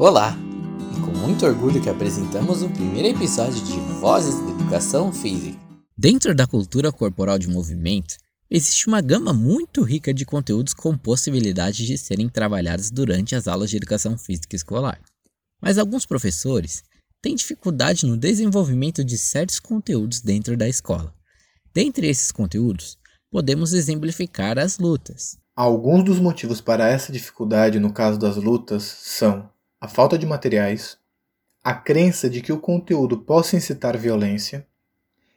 Olá! É com muito orgulho que apresentamos o primeiro episódio de Vozes da Educação Física. Dentro da cultura corporal de movimento, existe uma gama muito rica de conteúdos com possibilidade de serem trabalhados durante as aulas de educação física escolar. Mas alguns professores têm dificuldade no desenvolvimento de certos conteúdos dentro da escola. Dentre esses conteúdos, podemos exemplificar as lutas. Alguns dos motivos para essa dificuldade no caso das lutas são a falta de materiais, a crença de que o conteúdo possa incitar violência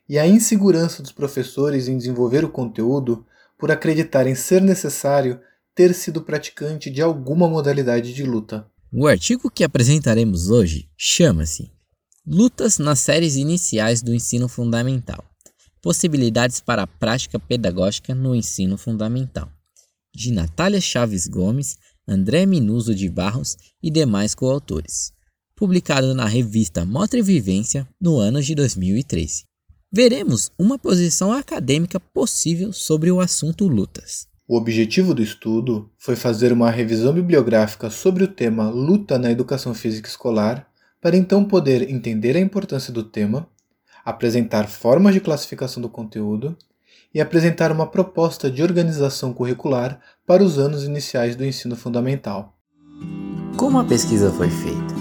e a insegurança dos professores em desenvolver o conteúdo por acreditarem ser necessário ter sido praticante de alguma modalidade de luta. O artigo que apresentaremos hoje chama-se Lutas nas séries iniciais do ensino fundamental. Possibilidades para a prática pedagógica no ensino fundamental. De Natália Chaves Gomes, André Minuso de Barros e demais coautores. Publicado na revista Motra Vivência no ano de 2013 veremos uma posição acadêmica possível sobre o assunto lutas. O objetivo do estudo foi fazer uma revisão bibliográfica sobre o tema luta na educação física escolar, para então poder entender a importância do tema, apresentar formas de classificação do conteúdo e apresentar uma proposta de organização curricular para os anos iniciais do ensino fundamental. Como a pesquisa foi feita?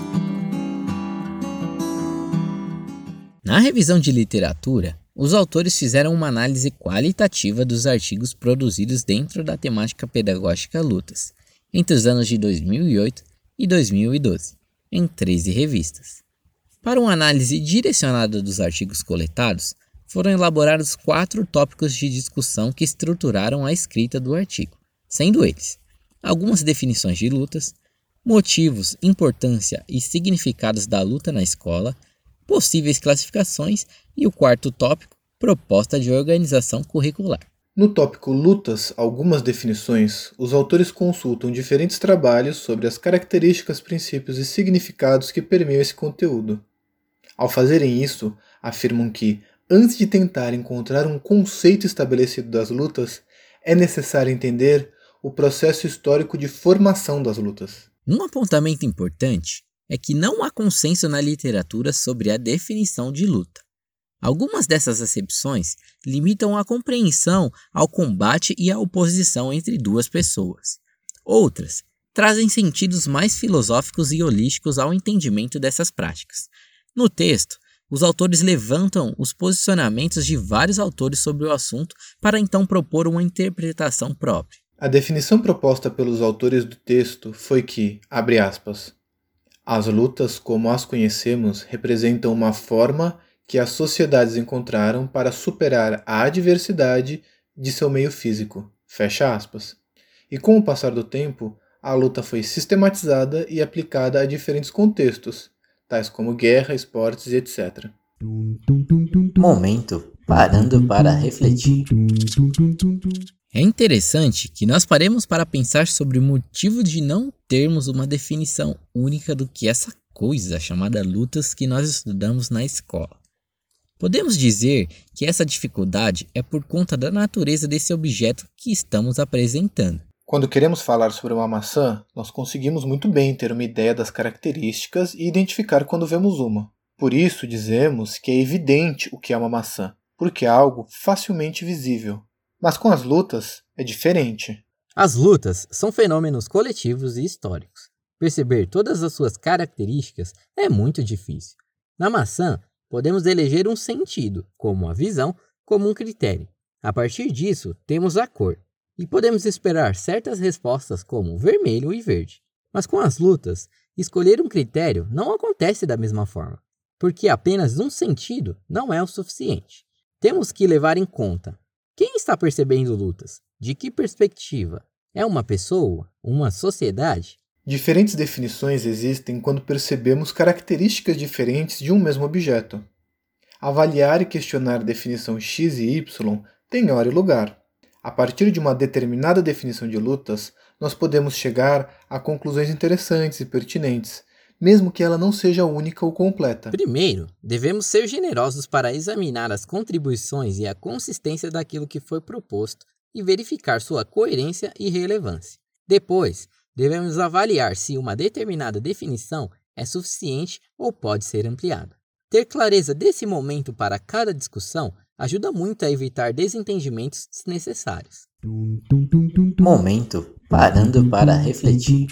Na revisão de literatura, os autores fizeram uma análise qualitativa dos artigos produzidos dentro da temática pedagógica Lutas, entre os anos de 2008 e 2012, em 13 revistas. Para uma análise direcionada dos artigos coletados, foram elaborados quatro tópicos de discussão que estruturaram a escrita do artigo, sendo eles algumas definições de lutas, motivos, importância e significados da luta na escola possíveis classificações e o quarto tópico, proposta de organização curricular. No tópico Lutas, algumas definições, os autores consultam diferentes trabalhos sobre as características, princípios e significados que permeiam esse conteúdo. Ao fazerem isso, afirmam que, antes de tentar encontrar um conceito estabelecido das lutas, é necessário entender o processo histórico de formação das lutas. Um apontamento importante é que não há consenso na literatura sobre a definição de luta. Algumas dessas acepções limitam a compreensão ao combate e à oposição entre duas pessoas. Outras trazem sentidos mais filosóficos e holísticos ao entendimento dessas práticas. No texto, os autores levantam os posicionamentos de vários autores sobre o assunto para então propor uma interpretação própria. A definição proposta pelos autores do texto foi que, abre aspas, as lutas, como as conhecemos, representam uma forma que as sociedades encontraram para superar a adversidade de seu meio físico. Fecha aspas. E com o passar do tempo, a luta foi sistematizada e aplicada a diferentes contextos, tais como guerra, esportes etc. Momento parando para refletir. É interessante que nós paremos para pensar sobre o motivo de não termos uma definição única do que essa coisa chamada lutas que nós estudamos na escola. Podemos dizer que essa dificuldade é por conta da natureza desse objeto que estamos apresentando. Quando queremos falar sobre uma maçã, nós conseguimos muito bem ter uma ideia das características e identificar quando vemos uma. Por isso dizemos que é evidente o que é uma maçã, porque é algo facilmente visível. Mas com as lutas é diferente. As lutas são fenômenos coletivos e históricos. Perceber todas as suas características é muito difícil. Na maçã, podemos eleger um sentido, como a visão, como um critério. A partir disso, temos a cor, e podemos esperar certas respostas como vermelho e verde. Mas com as lutas, escolher um critério não acontece da mesma forma, porque apenas um sentido não é o suficiente. Temos que levar em conta está percebendo lutas? De que perspectiva? É uma pessoa? Uma sociedade? Diferentes definições existem quando percebemos características diferentes de um mesmo objeto. Avaliar e questionar a definição x e y tem hora e lugar. A partir de uma determinada definição de lutas, nós podemos chegar a conclusões interessantes e pertinentes, mesmo que ela não seja única ou completa. Primeiro, devemos ser generosos para examinar as contribuições e a consistência daquilo que foi proposto e verificar sua coerência e relevância. Depois, devemos avaliar se uma determinada definição é suficiente ou pode ser ampliada. Ter clareza desse momento para cada discussão ajuda muito a evitar desentendimentos desnecessários. Momento parando para refletir.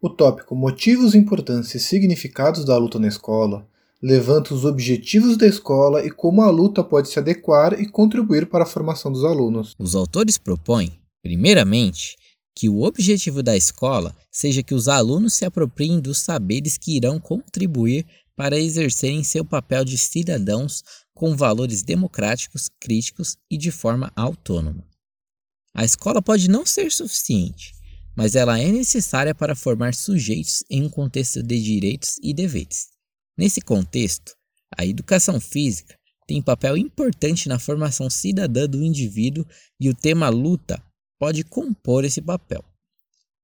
O tópico Motivos, Importância e Significados da Luta na Escola levanta os objetivos da escola e como a luta pode se adequar e contribuir para a formação dos alunos. Os autores propõem, primeiramente, que o objetivo da escola seja que os alunos se apropriem dos saberes que irão contribuir para exercerem seu papel de cidadãos com valores democráticos, críticos e de forma autônoma. A escola pode não ser suficiente, mas ela é necessária para formar sujeitos em um contexto de direitos e deveres. Nesse contexto, a educação física tem papel importante na formação cidadã do indivíduo e o tema luta pode compor esse papel.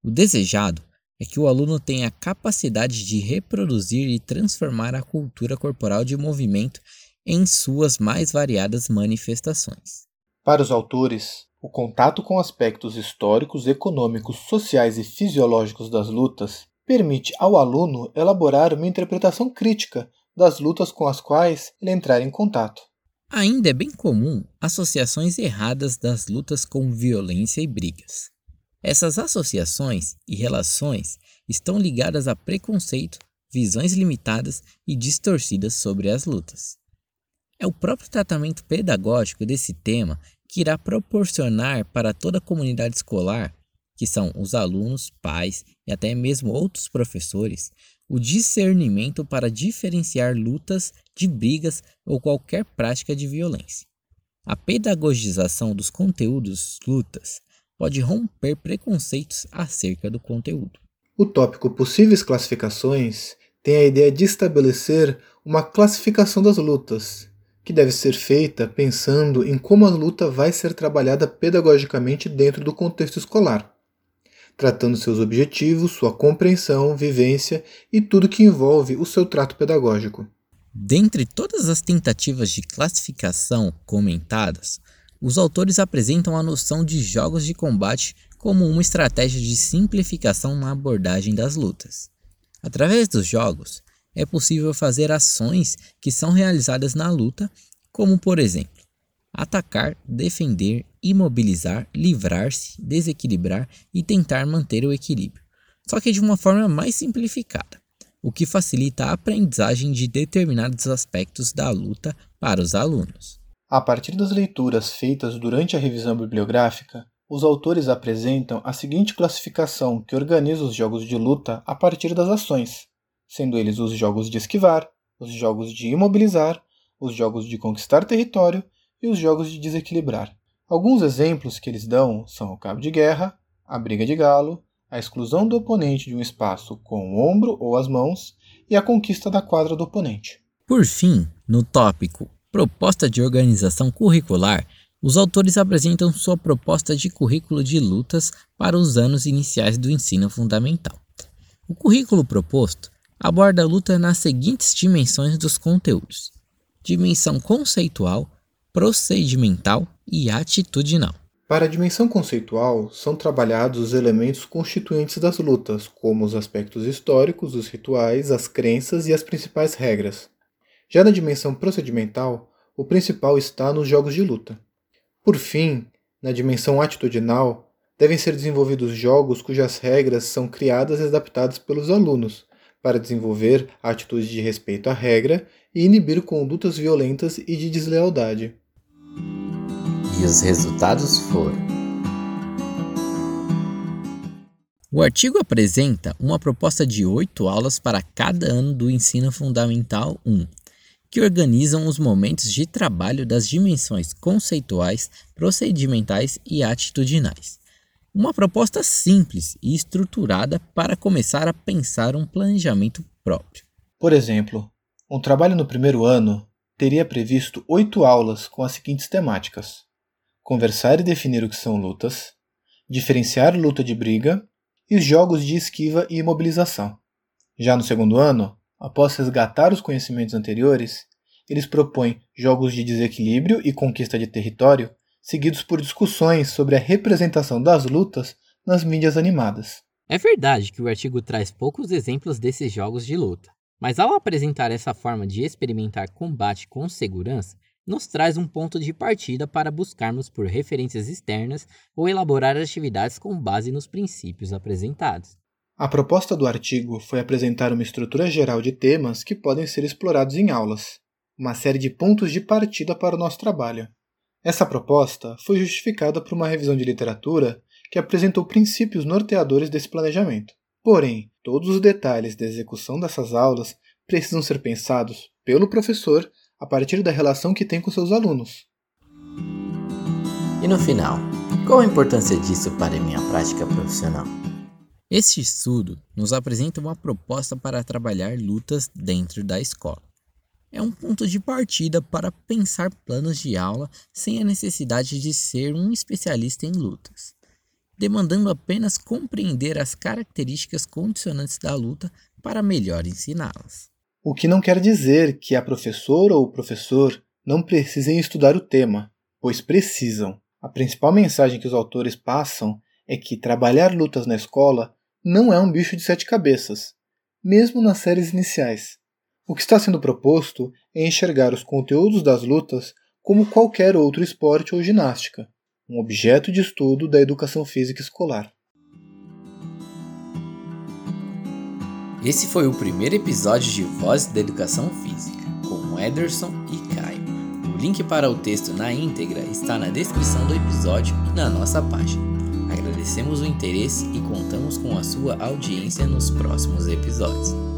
O desejado é que o aluno tenha a capacidade de reproduzir e transformar a cultura corporal de movimento em suas mais variadas manifestações. Para os autores, o contato com aspectos históricos, econômicos, sociais e fisiológicos das lutas permite ao aluno elaborar uma interpretação crítica das lutas com as quais ele entrar em contato. Ainda é bem comum associações erradas das lutas com violência e brigas. Essas associações e relações estão ligadas a preconceito, visões limitadas e distorcidas sobre as lutas. É o próprio tratamento pedagógico desse tema que irá proporcionar para toda a comunidade escolar, que são os alunos, pais e até mesmo outros professores, o discernimento para diferenciar lutas de brigas ou qualquer prática de violência. A pedagogização dos conteúdos lutas pode romper preconceitos acerca do conteúdo. O tópico Possíveis Classificações tem a ideia de estabelecer uma classificação das lutas, que deve ser feita pensando em como a luta vai ser trabalhada pedagogicamente dentro do contexto escolar, tratando seus objetivos, sua compreensão, vivência e tudo que envolve o seu trato pedagógico. Dentre todas as tentativas de classificação comentadas, os autores apresentam a noção de jogos de combate como uma estratégia de simplificação na abordagem das lutas. Através dos jogos, é possível fazer ações que são realizadas na luta, como por exemplo, atacar, defender, imobilizar, livrar-se, desequilibrar e tentar manter o equilíbrio, só que de uma forma mais simplificada, o que facilita a aprendizagem de determinados aspectos da luta para os alunos. A partir das leituras feitas durante a revisão bibliográfica, os autores apresentam a seguinte classificação que organiza os jogos de luta a partir das ações, sendo eles os jogos de esquivar, os jogos de imobilizar, os jogos de conquistar território e os jogos de desequilibrar. Alguns exemplos que eles dão são o cabo de guerra, a briga de galo, a exclusão do oponente de um espaço com o ombro ou as mãos e a conquista da quadra do oponente. Por fim, no tópico Proposta de Organização Curricular, os autores apresentam sua proposta de currículo de lutas para os anos iniciais do ensino fundamental. O currículo proposto aborda a luta nas seguintes dimensões dos conteúdos: dimensão conceitual, procedimental e atitudinal. Para a dimensão conceitual, são trabalhados os elementos constituintes das lutas, como os aspectos históricos, os rituais, as crenças e as principais regras. Já na dimensão procedimental, o principal está nos jogos de luta. Por fim, na dimensão atitudinal, devem ser desenvolvidos jogos cujas regras são criadas e adaptadas pelos alunos, para desenvolver atitudes de respeito à regra e inibir condutas violentas e de deslealdade. E os resultados foram. O artigo apresenta uma proposta de oito aulas para cada ano do Ensino Fundamental 1, que organizam os momentos de trabalho das dimensões conceituais, procedimentais e atitudinais. Uma proposta simples e estruturada para começar a pensar um planejamento próprio. Por exemplo, um trabalho no primeiro ano teria previsto oito aulas com as seguintes temáticas: conversar e definir o que são lutas, diferenciar luta de briga e os jogos de esquiva e imobilização. Já no segundo ano, após resgatar os conhecimentos anteriores, eles propõem jogos de desequilíbrio e conquista de território seguidos por discussões sobre a representação das lutas nas mídias animadas. É verdade que o artigo traz poucos exemplos desses jogos de luta, mas ao apresentar essa forma de experimentar combate com segurança, nos traz um ponto de partida para buscarmos por referências externas ou elaborar atividades com base nos princípios apresentados. A proposta do artigo foi apresentar uma estrutura geral de temas que podem ser explorados em aulas, uma série de pontos de partida para o nosso trabalho. Essa proposta foi justificada por uma revisão de literatura que apresentou princípios norteadores desse planejamento. Porém, todos os detalhes da execução dessas aulas precisam ser pensados pelo professor a partir da relação que tem com seus alunos. E no final, qual a importância disso para a minha prática profissional? Este estudo nos apresenta uma proposta para trabalhar lutas dentro da escola. É um ponto de partida para pensar planos de aula sem a necessidade de ser um especialista em lutas, demandando apenas compreender as características condicionantes da luta para melhor ensiná-las. O que não quer dizer que a professora ou o professor não precisem estudar o tema, pois precisam. A principal mensagem que os autores passam é que trabalhar lutas na escola não é um bicho de sete cabeças, mesmo nas séries iniciais. O que está sendo proposto é enxergar os conteúdos das lutas como qualquer outro esporte ou ginástica, um objeto de estudo da educação física escolar. Esse foi o primeiro episódio de Voz da Educação Física, com Ederson e Caio. O link para o texto na íntegra está na descrição do episódio e na nossa página. Agradecemos o interesse e contamos com a sua audiência nos próximos episódios.